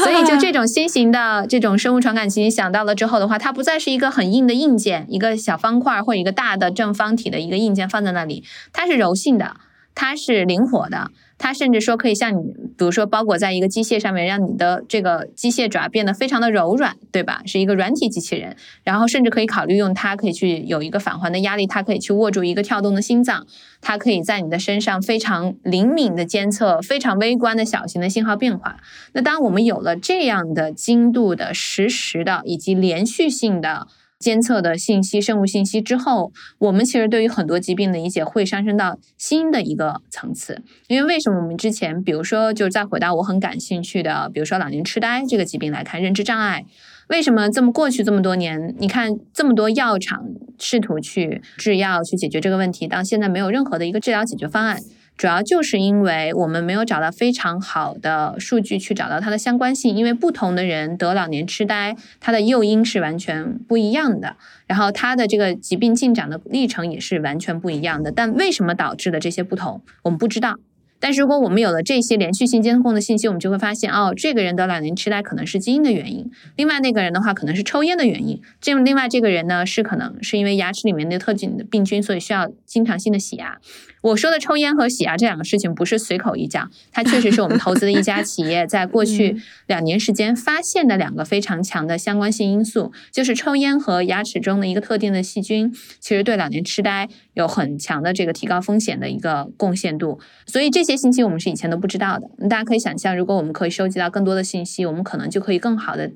S1: 所以就这种新型的这种生物传感器，你想到了之后的话，它不再是一个很硬的硬件，一个小方块或者一个大的正方体的一个硬件放在那里，它是柔性的，它是灵活的。它甚至说可以像你，比如说包裹在一个机械上面，让你的这个机械爪变得非常的柔软，对吧？是一个软体机器人。然后甚至可以考虑用它，可以去有一个返还的压力，它可以去握住一个跳动的心脏，它可以在你的身上非常灵敏的监测非常微观的小型的信号变化。那当我们有了这样的精度的实时的以及连续性的。监测的信息、生物信息之后，我们其实对于很多疾病的理解会上升到新的一个层次。因为为什么我们之前，比如说，就再回到我很感兴趣的，比如说老年痴呆这个疾病来看，认知障碍，为什么这么过去这么多年，你看这么多药厂试图去制药去解决这个问题，到现在没有任何的一个治疗解决方案。主要就是因为我们没有找到非常好的数据去找到它的相关性，因为不同的人得老年痴呆，它的诱因是完全不一样的，然后它的这个疾病进展的历程也是完全不一样的。但为什么导致的这些不同，我们不知道。但是如果我们有了这些连续性监控的信息，我们就会发现，哦，这个人得老年痴呆可能是基因的原因，另外那个人的话可能是抽烟的原因，这另外这个人呢是可能是因为牙齿里面的特定的病菌，所以需要经常性的洗牙。我说的抽烟和洗牙这两个事情不是随口一讲，它确实是我们投资的一家 [LAUGHS] 企业在过去两年时间发现的两个非常强的相关性因素，就是抽烟和牙齿中的一个特定的细菌，其实对老年痴呆有很强的这个提高风险的一个贡献度。所以这些信息我们是以前都不知道的。大家可以想象，如果我们可以收集到更多的信息，我们可能就可以更好的。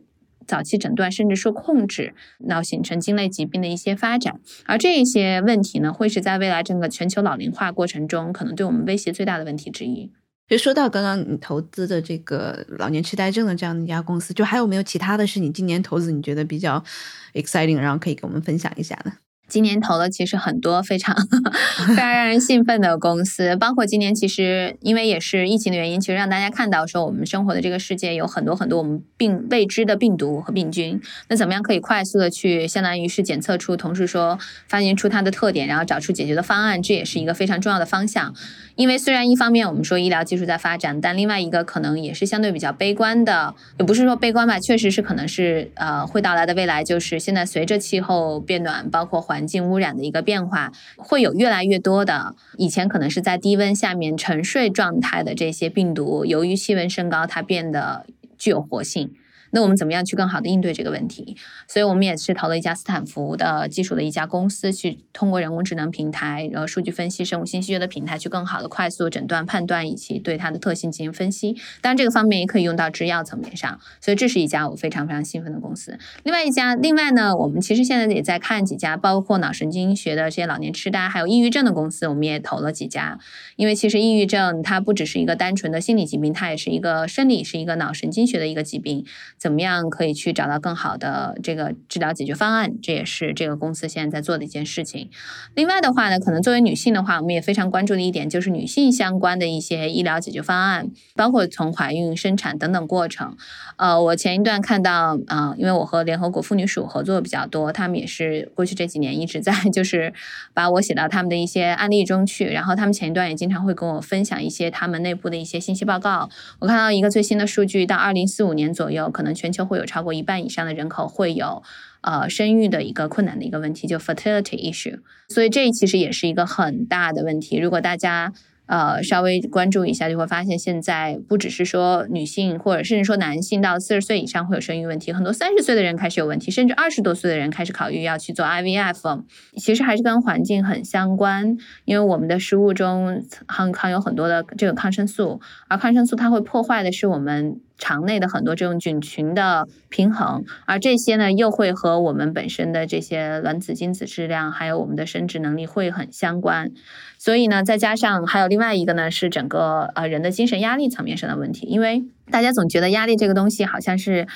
S1: 早期诊断，甚至说控制脑型神经类疾病的一些发展，而这一些问题呢，会是在未来整个全球老龄化过程中，可能对我们威胁最大的问题之一。
S3: 就说到刚刚你投资的这个老年痴呆症的这样的一家公司，就还有没有其他的是你今年投资你觉得比较 exciting，然后可以跟我们分享一下呢？
S1: 今年投了其实很多非常 [LAUGHS] 非常让人兴奋的公司，包括今年其实因为也是疫情的原因，其实让大家看到说我们生活的这个世界有很多很多我们并未知的病毒和病菌。那怎么样可以快速的去相当于是检测出，同时说发现出它的特点，然后找出解决的方案，这也是一个非常重要的方向。因为虽然一方面我们说医疗技术在发展，但另外一个可能也是相对比较悲观的，也不是说悲观吧，确实是可能是呃会到来的未来，就是现在随着气候变暖，包括环环境污染的一个变化，会有越来越多的以前可能是在低温下面沉睡状态的这些病毒，由于气温升高，它变得具有活性。那我们怎么样去更好的应对这个问题？所以我们也是投了一家斯坦福的技术的一家公司，去通过人工智能平台，然后数据分析、生物信息学的平台，去更好的快速诊断、判断以及对它的特性进行分析。当然，这个方面也可以用到制药层面上。所以这是一家我非常非常兴奋的公司。另外一家，另外呢，我们其实现在也在看几家，包括脑神经学的这些老年痴呆，还有抑郁症的公司，我们也投了几家。因为其实抑郁症它不只是一个单纯的心理疾病，它也是一个生理，是一个脑神经学的一个疾病。怎么样可以去找到更好的这个治疗解决方案？这也是这个公司现在在做的一件事情。另外的话呢，可能作为女性的话，我们也非常关注的一点就是女性相关的一些医疗解决方案，包括从怀孕、生产等等过程。呃，我前一段看到，嗯，因为我和联合国妇女署合作比较多，他们也是过去这几年一直在 [LAUGHS] 就是把我写到他们的一些案例中去，然后他们前一段也经常会跟我分享一些他们内部的一些信息报告。我看到一个最新的数据，到二零四五年左右，可能全球会有超过一半以上的人口会有呃生育的一个困难的一个问题，就 fertility issue。所以这其实也是一个很大的问题。如果大家呃，稍微关注一下，就会发现现在不只是说女性，或者甚至说男性到四十岁以上会有生育问题，很多三十岁的人开始有问题，甚至二十多岁的人开始考虑要去做 IVF。其实还是跟环境很相关，因为我们的食物中含含有很多的这个抗生素，而抗生素它会破坏的是我们肠内的很多这种菌群的平衡，而这些呢，又会和我们本身的这些卵子、精子质量，还有我们的生殖能力会很相关。所以呢，再加上还有另外一个呢，是整个呃人的精神压力层面上的问题，因为大家总觉得压力这个东西好像是。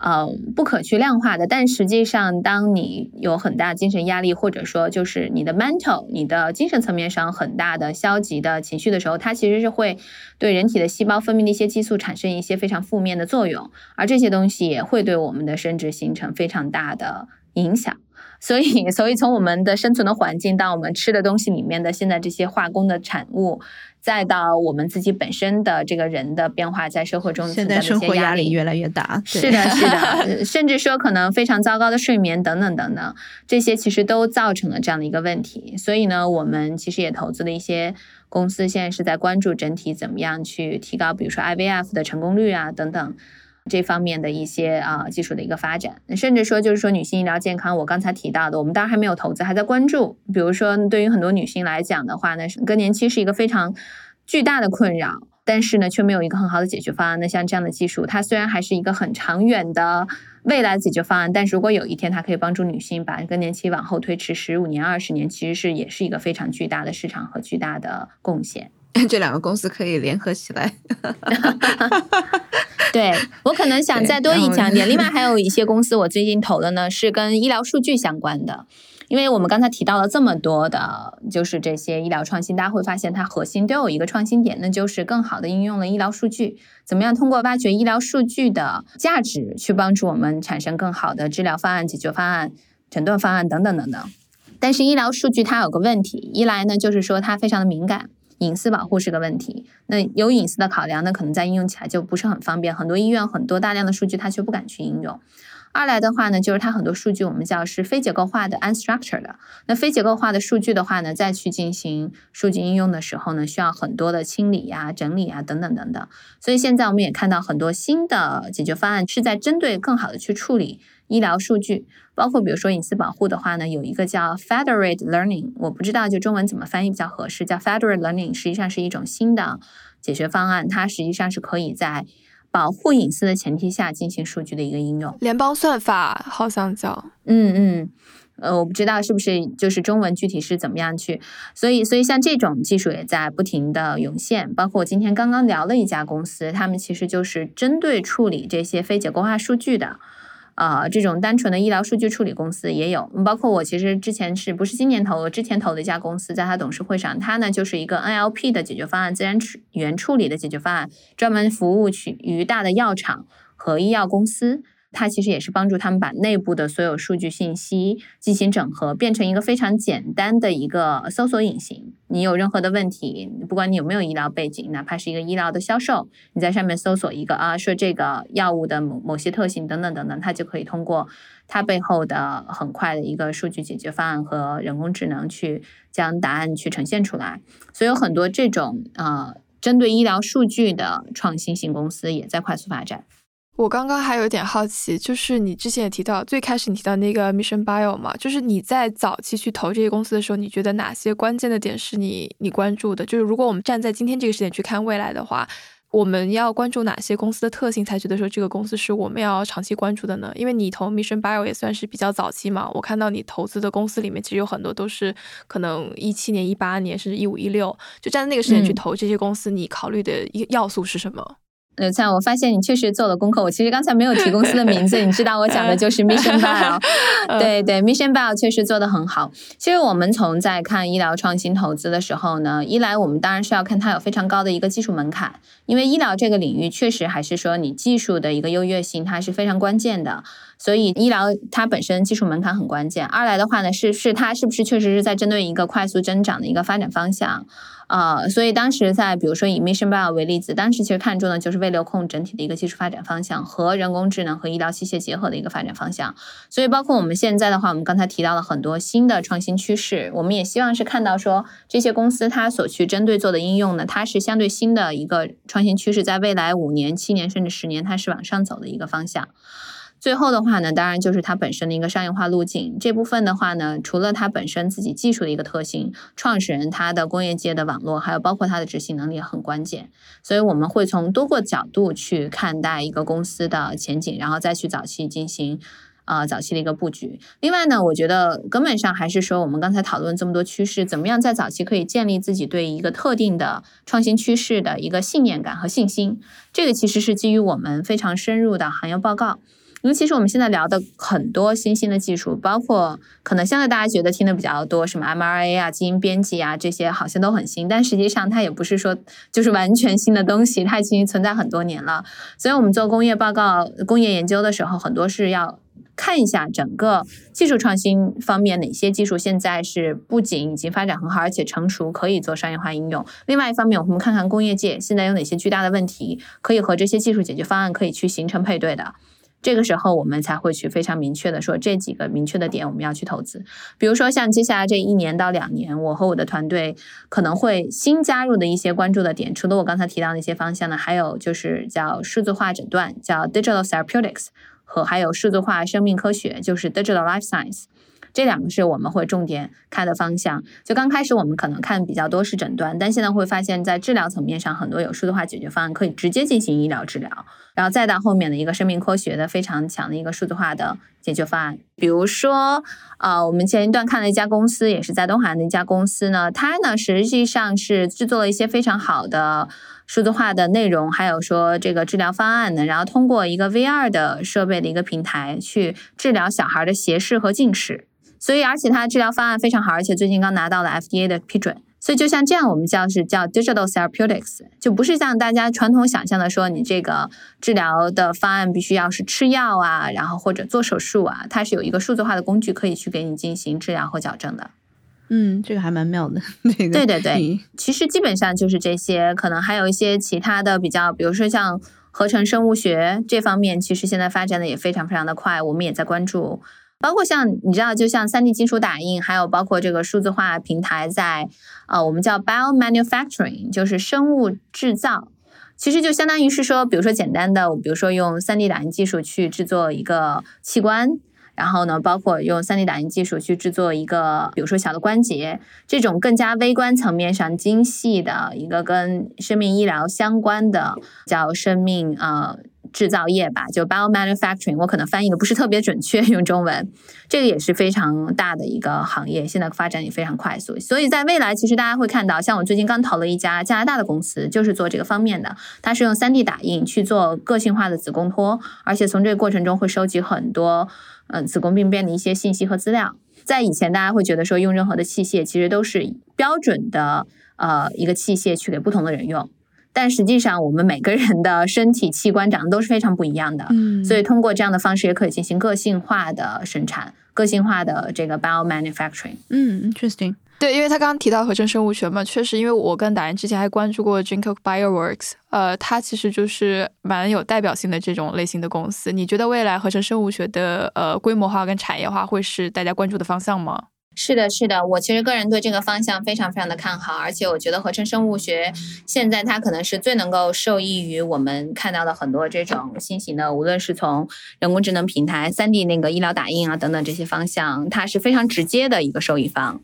S1: 呃，不可去量化的，但实际上，当你有很大精神压力，或者说就是你的 mental，你的精神层面上很大的消极的情绪的时候，它其实是会对人体的细胞分泌的一些激素产生一些非常负面的作用，而这些东西也会对我们的生殖形成非常大的影响。所以，所以从我们的生存的环境到我们吃的东西里面的现在这些化工的产物。再到我们自己本身的这个人的变化，在社会中
S3: 现在生活
S1: 压
S3: 力越来越大，
S1: 是的，是的，[LAUGHS] 甚至说可能非常糟糕的睡眠等等等等，这些其实都造成了这样的一个问题。所以呢，我们其实也投资了一些公司，现在是在关注整体怎么样去提高，比如说 IVF 的成功率啊等等。这方面的一些啊技术的一个发展，甚至说就是说女性医疗健康，我刚才提到的，我们当然还没有投资，还在关注。比如说，对于很多女性来讲的话呢，更年期是一个非常巨大的困扰，但是呢，却没有一个很好的解决方案。那像这样的技术，它虽然还是一个很长远的未来解决方案，但是如果有一天它可以帮助女性把更年期往后推迟十五年、二十年，其实是也是一个非常巨大的市场和巨大的贡献。
S3: 这两个公司可以联合起来。[LAUGHS] [LAUGHS]
S1: 对我可能想再多一讲点。另外还有一些公司，我最近投的呢是跟医疗数据相关的。因为我们刚才提到了这么多的，就是这些医疗创新，大家会发现它核心都有一个创新点，那就是更好的应用了医疗数据。怎么样通过挖掘医疗数据的价值，去帮助我们产生更好的治疗方案、解决方案、诊断方案等等等等。但是医疗数据它有个问题，一来呢就是说它非常的敏感。隐私保护是个问题，那有隐私的考量，那可能在应用起来就不是很方便。很多医院很多大量的数据，它却不敢去应用。二来的话呢，就是它很多数据我们叫是非结构化的 （unstructured） 的。那非结构化的数据的话呢，再去进行数据应用的时候呢，需要很多的清理呀、整理啊等等等等。所以现在我们也看到很多新的解决方案是在针对更好的去处理。医疗数据，包括比如说隐私保护的话呢，有一个叫 Federated Learning，我不知道就中文怎么翻译比较合适，叫 Federated Learning，实际上是一种新的解决方案，它实际上是可以在保护隐私的前提下进行数据的一个应用。
S4: 联邦算法好像叫，
S1: 嗯嗯，呃，我不知道是不是就是中文具体是怎么样去，所以所以像这种技术也在不停的涌现，包括我今天刚刚聊了一家公司，他们其实就是针对处理这些非结构化数据的。啊，这种单纯的医疗数据处理公司也有，包括我其实之前是不是今年投，我之前投的一家公司，在他董事会上，他呢就是一个 NLP 的解决方案，自然语言处理的解决方案，专门服务于大的药厂和医药公司。它其实也是帮助他们把内部的所有数据信息进行整合，变成一个非常简单的一个搜索引擎。你有任何的问题，不管你有没有医疗背景，哪怕是一个医疗的销售，你在上面搜索一个啊，说这个药物的某某些特性等等等等，它就可以通过它背后的很快的一个数据解决方案和人工智能去将答案去呈现出来。所以有很多这种呃针对医疗数据的创新型公司也在快速发展。
S4: 我刚刚还有点好奇，就是你之前也提到，最开始你提到那个 Mission Bio 嘛，就是你在早期去投这些公司的时候，你觉得哪些关键的点是你你关注的？就是如果我们站在今天这个时点去看未来的话，我们要关注哪些公司的特性，才觉得说这个公司是我们要长期关注的呢？因为你投 Mission Bio 也算是比较早期嘛，我看到你投资的公司里面，其实有很多都是可能一七年、一八年，甚至一五一六，就站在那个时点去投这些公司，你考虑的要素是什么？
S1: 刘灿，我发现你确实做了功课。我其实刚才没有提公司的名字，[LAUGHS] 你知道我讲的就是 Mission Bio。[LAUGHS] 对对，Mission Bio 确实做的很好。其实我们从在看医疗创新投资的时候呢，一来我们当然是要看它有非常高的一个技术门槛，因为医疗这个领域确实还是说你技术的一个优越性，它是非常关键的。所以医疗它本身技术门槛很关键。二来的话呢，是是它是不是确实是在针对一个快速增长的一个发展方向？啊，所以当时在比如说以 Mission Bio 为例子，当时其实看中的就是微流控整体的一个技术发展方向和人工智能和医疗器械结合的一个发展方向。所以包括我们现在的话，我们刚才提到了很多新的创新趋势，我们也希望是看到说这些公司它所去针对做的应用呢，它是相对新的一个创新趋势，在未来五年、七年甚至十年，它是往上走的一个方向。最后的话呢，当然就是它本身的一个商业化路径。这部分的话呢，除了它本身自己技术的一个特性，创始人他的工业界的网络，还有包括它的执行能力很关键。所以我们会从多个角度去看待一个公司的前景，然后再去早期进行。啊，早期的一个布局。另外呢，我觉得根本上还是说，我们刚才讨论这么多趋势，怎么样在早期可以建立自己对一个特定的创新趋势的一个信念感和信心。这个其实是基于我们非常深入的行业报告。因为其实我们现在聊的很多新兴的技术，包括可能现在大家觉得听的比较多，什么 M R A 啊、基因编辑啊这些，好像都很新，但实际上它也不是说就是完全新的东西，它已经存在很多年了。所以我们做工业报告、工业研究的时候，很多是要。看一下整个技术创新方面，哪些技术现在是不仅已经发展很好，而且成熟，可以做商业化应用。另外一方面，我们看看工业界现在有哪些巨大的问题，可以和这些技术解决方案可以去形成配对的。这个时候，我们才会去非常明确的说这几个明确的点我们要去投资。比如说，像接下来这一年到两年，我和我的团队可能会新加入的一些关注的点，除了我刚才提到的一些方向呢，还有就是叫数字化诊断，叫 Digital Therapeutics。和还有数字化生命科学，就是 digital life science，这两个是我们会重点看的方向。就刚开始我们可能看比较多是诊断，但现在会发现，在治疗层面上，很多有数字化解决方案可以直接进行医疗治疗。然后再到后面的一个生命科学的非常强的一个数字化的解决方案，比如说，呃，我们前一段看了一家公司，也是在东海岸的一家公司呢，它呢实际上是制作了一些非常好的。数字化的内容，还有说这个治疗方案呢，然后通过一个 VR 的设备的一个平台去治疗小孩的斜视和近视，所以而且它的治疗方案非常好，而且最近刚拿到了 FDA 的批准。所以就像这样，我们叫是叫 digital therapeutics，就不是像大家传统想象的说你这个治疗的方案必须要是吃药啊，然后或者做手术啊，它是有一个数字化的工具可以去给你进行治疗和矫正的。
S3: 嗯，这个还蛮妙的。[LAUGHS] 这个
S1: 对对对，其实基本上就是这些，可能还有一些其他的比较，比如说像合成生物学这方面，其实现在发展的也非常非常的快，我们也在关注。包括像你知道，就像三 D 金属打印，还有包括这个数字化平台，在呃，我们叫 bio manufacturing，就是生物制造，其实就相当于是说，比如说简单的，比如说用三 D 打印技术去制作一个器官。然后呢，包括用 3D 打印技术去制作一个，比如说小的关节，这种更加微观层面上精细的一个跟生命医疗相关的叫生命呃制造业吧，就 bio manufacturing，我可能翻译的不是特别准确，[LAUGHS] 用中文，这个也是非常大的一个行业，现在发展也非常快速。所以在未来，其实大家会看到，像我最近刚投了一家加拿大的公司，就是做这个方面的，它是用 3D 打印去做个性化的子宫托，而且从这个过程中会收集很多。嗯，子宫病变的一些信息和资料，在以前大家会觉得说用任何的器械其实都是标准的呃一个器械去给不同的人用，但实际上我们每个人的身体器官长得都是非常不一样的，嗯，所以通过这样的方式也可以进行个性化的生产，个性化的这个 bio manufacturing。
S3: 嗯，interesting。
S4: 对，因为他刚刚提到合成生物学嘛，确实，因为我跟达人之前还关注过 Jinko Bioworks，呃，它其实就是蛮有代表性的这种类型的公司。你觉得未来合成生物学的呃规模化跟产业化会是大家关注的方向吗？
S1: 是的，是的，我其实个人对这个方向非常非常的看好，而且我觉得合成生物学现在它可能是最能够受益于我们看到的很多这种新型的，无论是从人工智能平台、三 D 那个医疗打印啊等等这些方向，它是非常直接的一个受益方。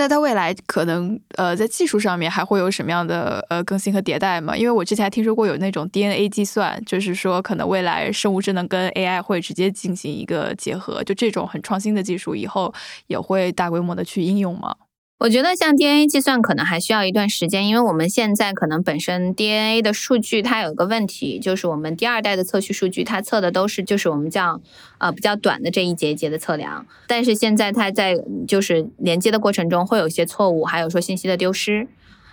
S4: 那它未来可能呃在技术上面还会有什么样的呃更新和迭代吗？因为我之前还听说过有那种 DNA 计算，就是说可能未来生物智能跟 AI 会直接进行一个结合，就这种很创新的技术以后也会大规模的去应用吗？
S1: 我觉得像 DNA 计算可能还需要一段时间，因为我们现在可能本身 DNA 的数据它有一个问题，就是我们第二代的测序数据它测的都是就是我们叫呃比较短的这一节一节的测量，但是现在它在就是连接的过程中会有一些错误，还有说信息的丢失，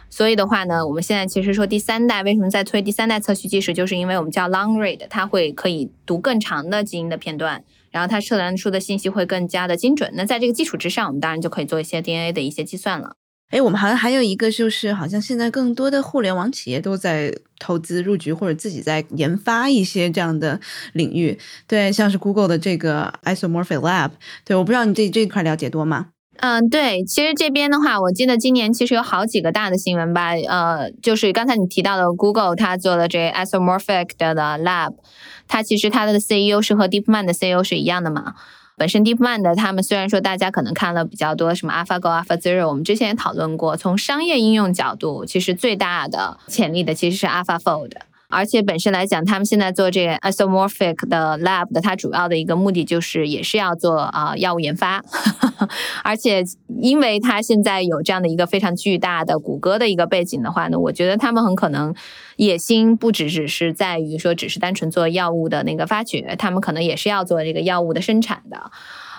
S1: 所以的话呢，我们现在其实说第三代为什么在推第三代测序技术，就是因为我们叫 long read，它会可以读更长的基因的片段。然后它测量出的信息会更加的精准。那在这个基础之上，我们当然就可以做一些 DNA 的一些计算了。
S3: 哎，我们好像还有一个，就是好像现在更多的互联网企业都在投资入局，或者自己在研发一些这样的领域。对，像是 Google 的这个 Isomorphic Lab。对，我不知道你对这块了解多吗？
S1: 嗯，对，其实这边的话，我记得今年其实有好几个大的新闻吧，呃，就是刚才你提到的 Google，它做的这 Isomorphic 的 Lab，它其实它的 CEO 是和 DeepMind 的 CEO 是一样的嘛。本身 DeepMind 的他们虽然说大家可能看了比较多什么 AlphaGo、AlphaZero，我们之前也讨论过，从商业应用角度，其实最大的潜力的其实是 AlphaFold。而且本身来讲，他们现在做这个 isomorphic 的 lab 的，它主要的一个目的就是也是要做啊药物研发。[LAUGHS] 而且因为它现在有这样的一个非常巨大的谷歌的一个背景的话呢，我觉得他们很可能野心不只只是在于说只是单纯做药物的那个发掘，他们可能也是要做这个药物的生产的。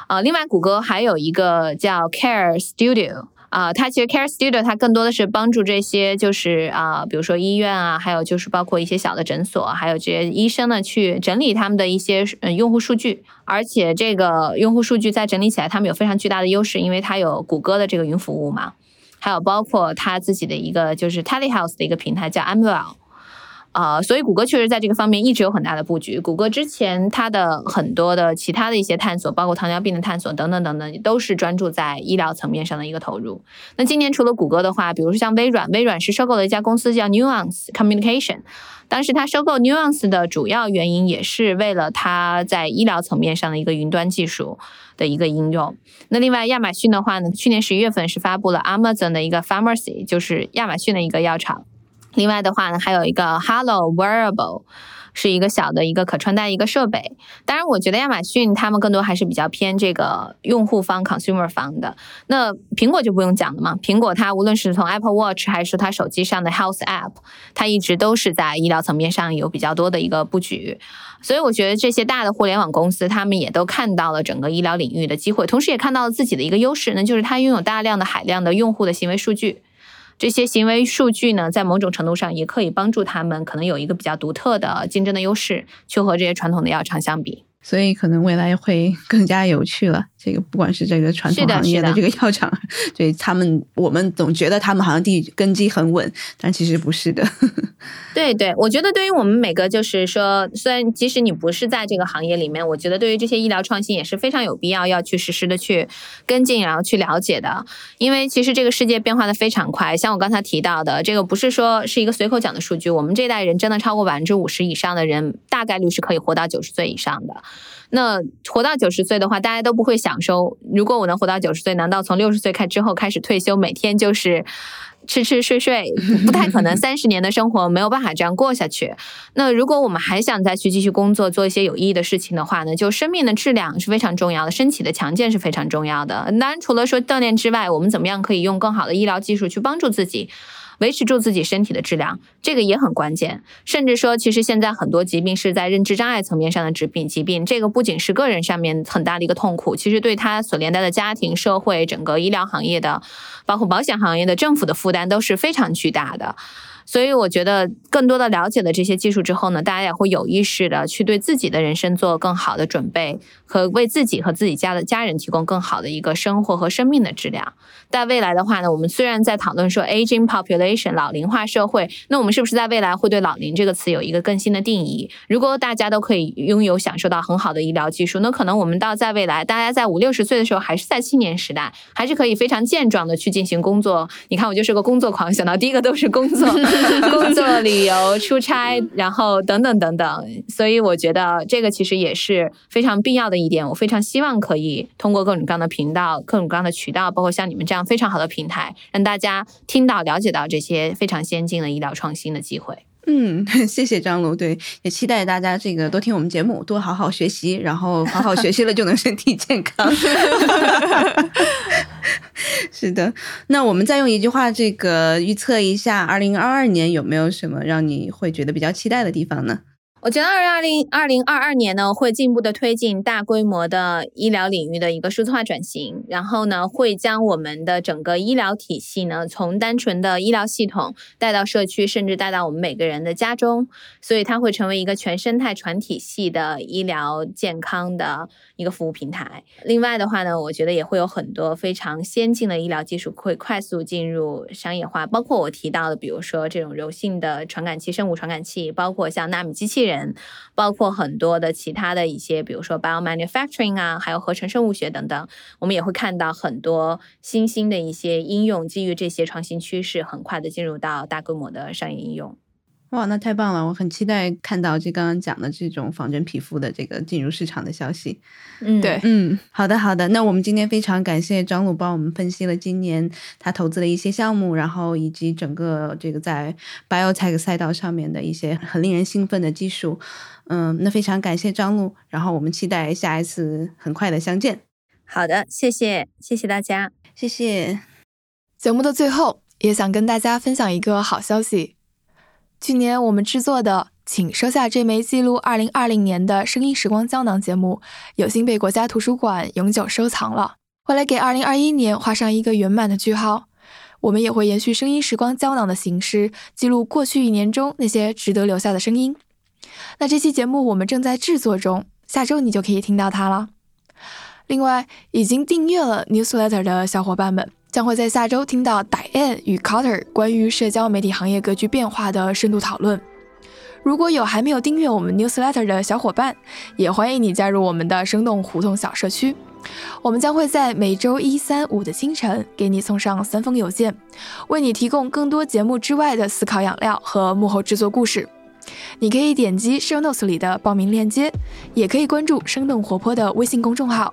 S1: 啊，另外谷歌还有一个叫 Care Studio。啊，它其实 Care Studio 它更多的是帮助这些就是啊，比如说医院啊，还有就是包括一些小的诊所，还有这些医生呢，去整理他们的一些嗯用户数据。而且这个用户数据在整理起来，他们有非常巨大的优势，因为它有谷歌的这个云服务嘛，还有包括它自己的一个就是 Telehouse 的一个平台叫 Amwell。啊，所以谷歌确实在这个方面一直有很大的布局。谷歌之前它的很多的其他的一些探索，包括糖尿病的探索等等等等，都是专注在医疗层面上的一个投入。那今年除了谷歌的话，比如说像微软，微软是收购了一家公司叫 Nuance Communication。当时它收购 Nuance 的主要原因也是为了它在医疗层面上的一个云端技术的一个应用。那另外亚马逊的话呢，去年十一月份是发布了 Amazon 的一个 Pharmacy，就是亚马逊的一个药厂。另外的话呢，还有一个 Hello Wearable，是一个小的一个可穿戴一个设备。当然，我觉得亚马逊他们更多还是比较偏这个用户方 consumer 方的。那苹果就不用讲了嘛，苹果它无论是从 Apple Watch 还是它手机上的 Health App，它一直都是在医疗层面上有比较多的一个布局。所以我觉得这些大的互联网公司，他们也都看到了整个医疗领域的机会，同时也看到了自己的一个优势，那就是它拥有大量的海量的用户的行为数据。这些行为数据呢，在某种程度上也可以帮助他们，可能有一个比较独特的竞争的优势，去和这些传统的药厂相比。
S3: 所以可能未来会更加有趣了。这个不管是这个传统行业的这个药厂，[LAUGHS] 对他们，我们总觉得他们好像地根基很稳，但其实不是的。[LAUGHS]
S1: 对对，我觉得对于我们每个，就是说，虽然即使你不是在这个行业里面，我觉得对于这些医疗创新也是非常有必要要去实时的去跟进，然后去了解的。因为其实这个世界变化的非常快，像我刚才提到的，这个不是说是一个随口讲的数据，我们这代人真的超过百分之五十以上的人，大概率是可以活到九十岁以上的。那活到九十岁的话，大家都不会享受。如果我能活到九十岁，难道从六十岁开之后开始退休，每天就是吃吃睡睡？不太可能，[LAUGHS] 三十年的生活没有办法这样过下去。那如果我们还想再去继续工作，做一些有意义的事情的话呢，就生命的质量是非常重要的，身体的强健是非常重要的。当然，除了说锻炼之外，我们怎么样可以用更好的医疗技术去帮助自己？维持住自己身体的质量，这个也很关键。甚至说，其实现在很多疾病是在认知障碍层面上的疾病，疾病这个不仅是个人上面很大的一个痛苦，其实对他所连带的家庭、社会、整个医疗行业的，包括保险行业的、政府的负担都是非常巨大的。所以我觉得，更多的了解了这些技术之后呢，大家也会有意识的去对自己的人生做更好的准备，和为自己和自己家的家人提供更好的一个生活和生命的质量。在未来的话呢，我们虽然在讨论说 aging population 老龄化社会，那我们是不是在未来会对老龄这个词有一个更新的定义？如果大家都可以拥有享受到很好的医疗技术，那可能我们到在未来，大家在五六十岁的时候还是在青年时代，还是可以非常健壮的去进行工作。你看，我就是个工作狂，想到第一个都是工作。[LAUGHS] 工作、旅游、出差，然后等等等等，所以我觉得这个其实也是非常必要的一点。我非常希望可以通过各种各样的频道、各种各样的渠道，包括像你们这样非常好的平台，让大家听到、了解到这些非常先进的医疗创新的机会。
S3: 嗯，[LAUGHS] 谢谢张璐。对，也期待大家这个多听我们节目，多好好学习，然后好好学习了就能身体健康。[LAUGHS] 是的，那我们再用一句话这个预测一下，二零二二年有没有什么让你会觉得比较期待的地方呢？
S1: 我觉得二零二零二零二二年呢，会进一步的推进大规模的医疗领域的一个数字化转型，然后呢，会将我们的整个医疗体系呢，从单纯的医疗系统带到社区，甚至带到我们每个人的家中，所以它会成为一个全生态全体系的医疗健康的一个服务平台。另外的话呢，我觉得也会有很多非常先进的医疗技术会快速进入商业化，包括我提到的，比如说这种柔性的传感器、生物传感器，包括像纳米机器人。包括很多的其他的一些，比如说 biomanufacturing 啊，还有合成生物学等等，我们也会看到很多新兴的一些应用，基于这些创新趋势，很快的进入到大规模的商业应用。
S3: 哇，那太棒了！我很期待看到这刚刚讲的这种仿真皮肤的这个进入市场的消息。
S1: 嗯，
S4: 对
S3: 嗯，好的好的。那我们今天非常感谢张鲁帮我们分析了今年他投资的一些项目，然后以及整个这个在 biotech 赛道上面的一些很令人兴奋的技术。嗯，那非常感谢张璐，然后我们期待下一次很快的相见。
S1: 好的，谢谢，谢谢大家，
S3: 谢谢。
S4: 节目的最后，也想跟大家分享一个好消息。去年我们制作的《请收下这枚记录2020年的声音时光胶囊》节目，有幸被国家图书馆永久收藏了。为了给2021年画上一个圆满的句号，我们也会延续声音时光胶囊的形式，记录过去一年中那些值得留下的声音。那这期节目我们正在制作中，下周你就可以听到它了。另外，已经订阅了 Newsletter 的小伙伴们。将会在下周听到 Diane 与 Carter 关于社交媒体行业格局变化的深度讨论。如果有还没有订阅我们 Newsletter 的小伙伴，也欢迎你加入我们的生动胡同小社区。我们将会在每周一、三、五的清晨给你送上三封邮件，为你提供更多节目之外的思考养料和幕后制作故事。你可以点击 Show Notes 里的报名链接，也可以关注生动活泼的微信公众号，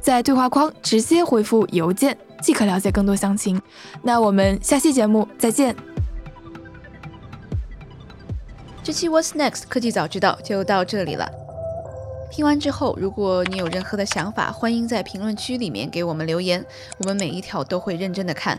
S4: 在对话框直接回复邮件。即可了解更多详情。那我们下期节目再见。
S3: 这期 What's Next 科技早知道就到这里了。听完之后，如果你有任何的想法，欢迎在评论区里面给我们留言，我们每一条都会认真的看。